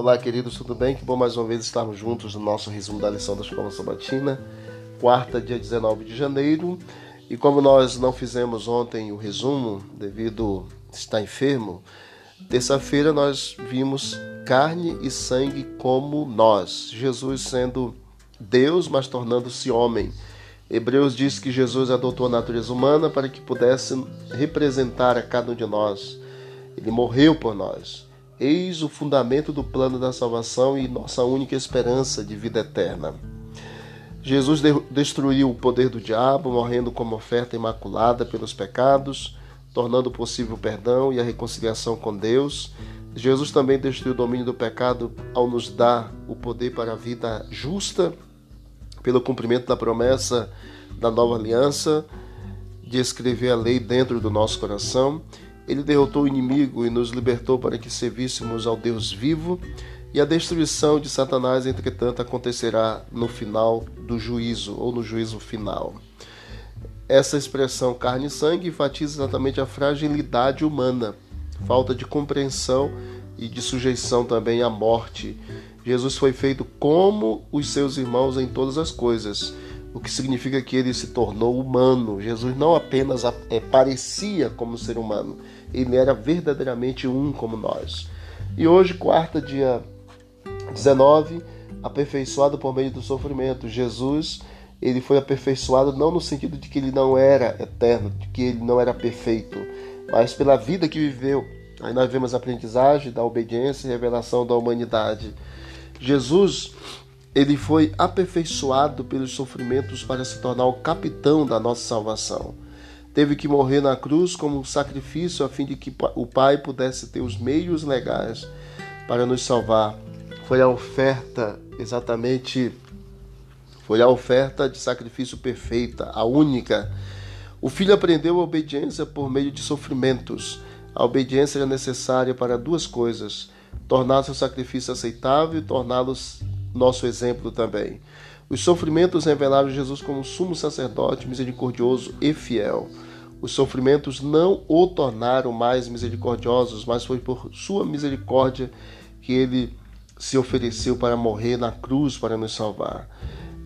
Olá, queridos, tudo bem? Que bom mais uma vez estarmos juntos no nosso resumo da lição da Escola Sabatina, quarta, dia 19 de janeiro. E como nós não fizemos ontem o resumo, devido estar enfermo, terça-feira nós vimos carne e sangue como nós, Jesus sendo Deus, mas tornando-se homem. Hebreus diz que Jesus adotou a natureza humana para que pudesse representar a cada um de nós. Ele morreu por nós. Eis o fundamento do plano da salvação e nossa única esperança de vida eterna. Jesus destruiu o poder do diabo, morrendo como oferta imaculada pelos pecados, tornando possível o perdão e a reconciliação com Deus. Jesus também destruiu o domínio do pecado ao nos dar o poder para a vida justa, pelo cumprimento da promessa da nova aliança, de escrever a lei dentro do nosso coração ele derrotou o inimigo e nos libertou para que servíssemos ao Deus vivo, e a destruição de Satanás, entretanto, acontecerá no final do juízo, ou no juízo final. Essa expressão carne e sangue enfatiza exatamente a fragilidade humana, falta de compreensão e de sujeição também à morte. Jesus foi feito como os seus irmãos em todas as coisas o que significa que ele se tornou humano. Jesus não apenas é, parecia como ser humano, ele era verdadeiramente um como nós. E hoje, quarta, dia 19, aperfeiçoado por meio do sofrimento. Jesus, ele foi aperfeiçoado não no sentido de que ele não era eterno, de que ele não era perfeito, mas pela vida que viveu. Aí nós vemos a aprendizagem da obediência e revelação da humanidade. Jesus, ele foi aperfeiçoado pelos sofrimentos para se tornar o capitão da nossa salvação. Teve que morrer na cruz como sacrifício a fim de que o Pai pudesse ter os meios legais para nos salvar. Foi a oferta exatamente foi a oferta de sacrifício perfeita, a única. O filho aprendeu a obediência por meio de sofrimentos. A obediência era necessária para duas coisas: tornar seu sacrifício aceitável e torná-los nosso exemplo também. Os sofrimentos revelaram Jesus como sumo sacerdote misericordioso e fiel. Os sofrimentos não o tornaram mais misericordiosos, mas foi por sua misericórdia que ele se ofereceu para morrer na cruz para nos salvar.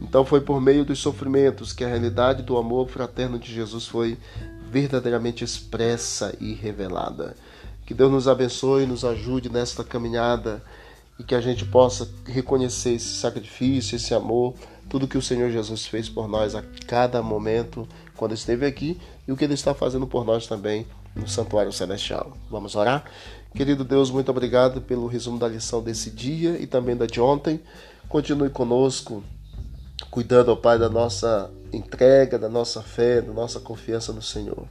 Então foi por meio dos sofrimentos que a realidade do amor fraterno de Jesus foi verdadeiramente expressa e revelada. Que Deus nos abençoe e nos ajude nesta caminhada e que a gente possa reconhecer esse sacrifício, esse amor, tudo que o Senhor Jesus fez por nós a cada momento quando esteve aqui e o que ele está fazendo por nós também no Santuário Celestial. Vamos orar? Querido Deus, muito obrigado pelo resumo da lição desse dia e também da de ontem. Continue conosco, cuidando, ó Pai, da nossa entrega, da nossa fé, da nossa confiança no Senhor.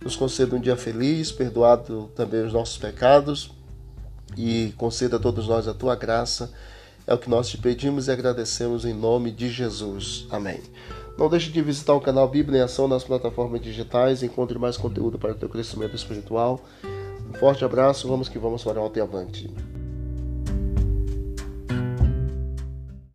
Nos conceda um dia feliz, perdoado também os nossos pecados e conceda a todos nós a tua graça. É o que nós te pedimos e agradecemos em nome de Jesus. Amém. Não deixe de visitar o canal Bíblia em Ação nas plataformas digitais. Encontre mais conteúdo para o teu crescimento espiritual. Um forte abraço, vamos que vamos para o alto e avante.